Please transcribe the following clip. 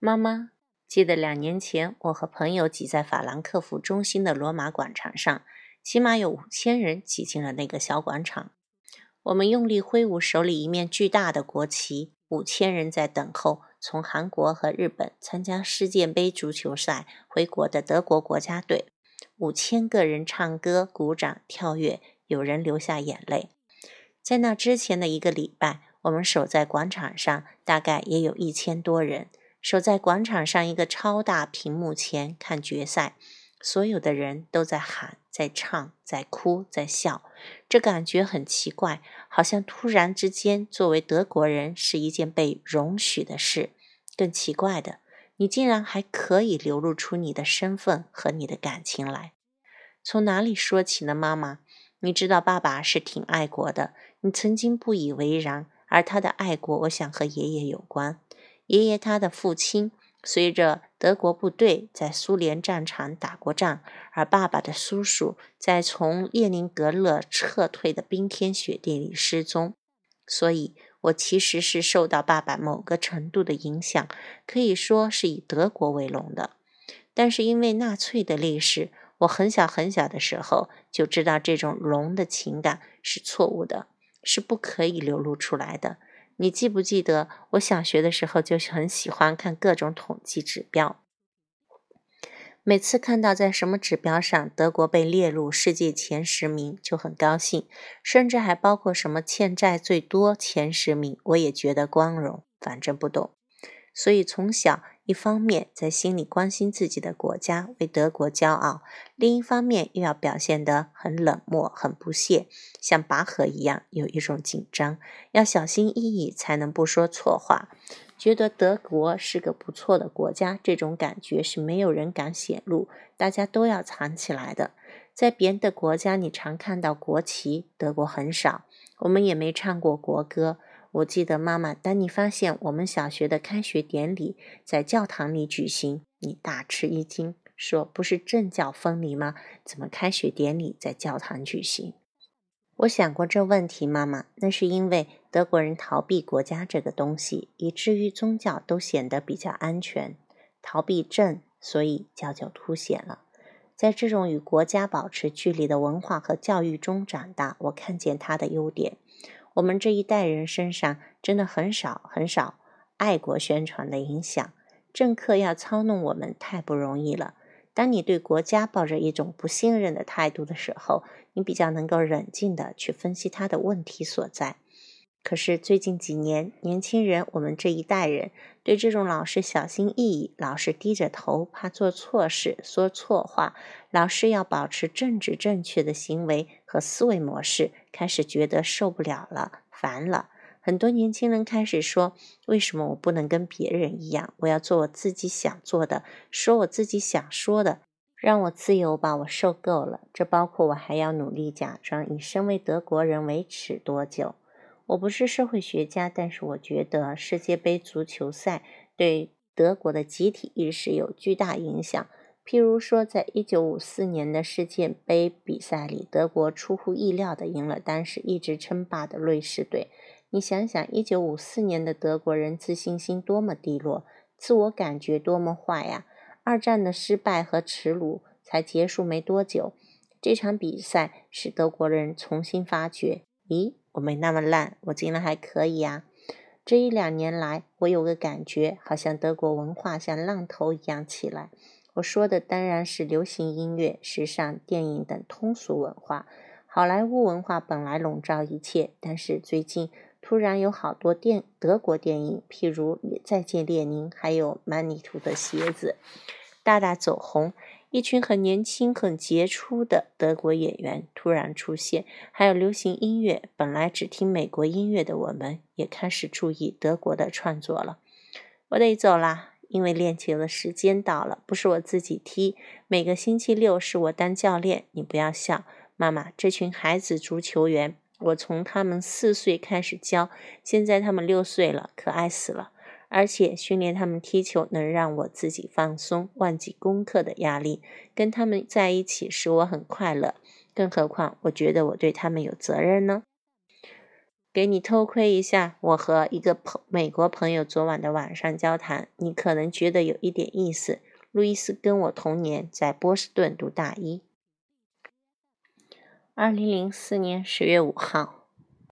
妈妈，记得两年前我和朋友挤在法兰克福中心的罗马广场上，起码有五千人挤进了那个小广场。我们用力挥舞手里一面巨大的国旗，五千人在等候从韩国和日本参加世界杯足球赛回国的德国国家队。五千个人唱歌、鼓掌、跳跃，有人流下眼泪。在那之前的一个礼拜，我们守在广场上，大概也有一千多人。守在广场上一个超大屏幕前看决赛，所有的人都在喊、在唱、在哭、在笑，这感觉很奇怪，好像突然之间，作为德国人是一件被容许的事。更奇怪的，你竟然还可以流露出你的身份和你的感情来。从哪里说起呢，妈妈？你知道爸爸是挺爱国的，你曾经不以为然，而他的爱国，我想和爷爷有关。爷爷他的父亲随着德国部队在苏联战场打过仗，而爸爸的叔叔在从列宁格勒撤退的冰天雪地里失踪，所以我其实是受到爸爸某个程度的影响，可以说是以德国为荣的。但是因为纳粹的历史，我很小很小的时候就知道这种荣的情感是错误的，是不可以流露出来的。你记不记得，我小学的时候就很喜欢看各种统计指标。每次看到在什么指标上德国被列入世界前十名，就很高兴，甚至还包括什么欠债最多前十名，我也觉得光荣。反正不懂，所以从小。一方面在心里关心自己的国家，为德国骄傲；另一方面又要表现得很冷漠、很不屑，像拔河一样，有一种紧张，要小心翼翼才能不说错话。觉得德国是个不错的国家，这种感觉是没有人敢显露，大家都要藏起来的。在别的国家，你常看到国旗，德国很少，我们也没唱过国歌。我记得妈妈，当你发现我们小学的开学典礼在教堂里举行，你大吃一惊，说：“不是政教分离吗？怎么开学典礼在教堂举行？”我想过这问题，妈妈，那是因为德国人逃避国家这个东西，以至于宗教都显得比较安全，逃避政，所以教就凸显了。在这种与国家保持距离的文化和教育中长大，我看见它的优点。我们这一代人身上真的很少很少爱国宣传的影响，政客要操弄我们太不容易了。当你对国家抱着一种不信任的态度的时候，你比较能够冷静的去分析他的问题所在。可是最近几年，年轻人，我们这一代人对这种老是小心翼翼、老是低着头、怕做错事、说错话、老是要保持政治正确的行为和思维模式，开始觉得受不了了、烦了。很多年轻人开始说：“为什么我不能跟别人一样？我要做我自己想做的，说我自己想说的，让我自由吧！我受够了。这包括我还要努力假装以身为德国人维持多久？”我不是社会学家，但是我觉得世界杯足球赛对德国的集体意识有巨大影响。譬如说，在一九五四年的世界杯比赛里，德国出乎意料的赢了当时一直称霸的瑞士队。你想想，一九五四年的德国人自信心多么低落，自我感觉多么坏呀！二战的失败和耻辱才结束没多久，这场比赛使德国人重新发觉：咦？我没那么烂，我竟然还可以啊！这一两年来，我有个感觉，好像德国文化像浪头一样起来。我说的当然是流行音乐、时尚、电影等通俗文化。好莱坞文化本来笼罩一切，但是最近突然有好多电德国电影，譬如《再见列宁》，还有《曼尼图的鞋子》，大大走红。一群很年轻、很杰出的德国演员突然出现，还有流行音乐。本来只听美国音乐的我们，也开始注意德国的创作了。我得走啦，因为练球的时间到了。不是我自己踢，每个星期六是我当教练。你不要笑，妈妈。这群孩子足球员，我从他们四岁开始教，现在他们六岁了，可爱死了。而且训练他们踢球能让我自己放松，忘记功课的压力。跟他们在一起使我很快乐，更何况我觉得我对他们有责任呢。给你偷窥一下我和一个朋美国朋友昨晚的晚上交谈，你可能觉得有一点意思。路易斯跟我同年，在波士顿读大一。二零零四年十月五号。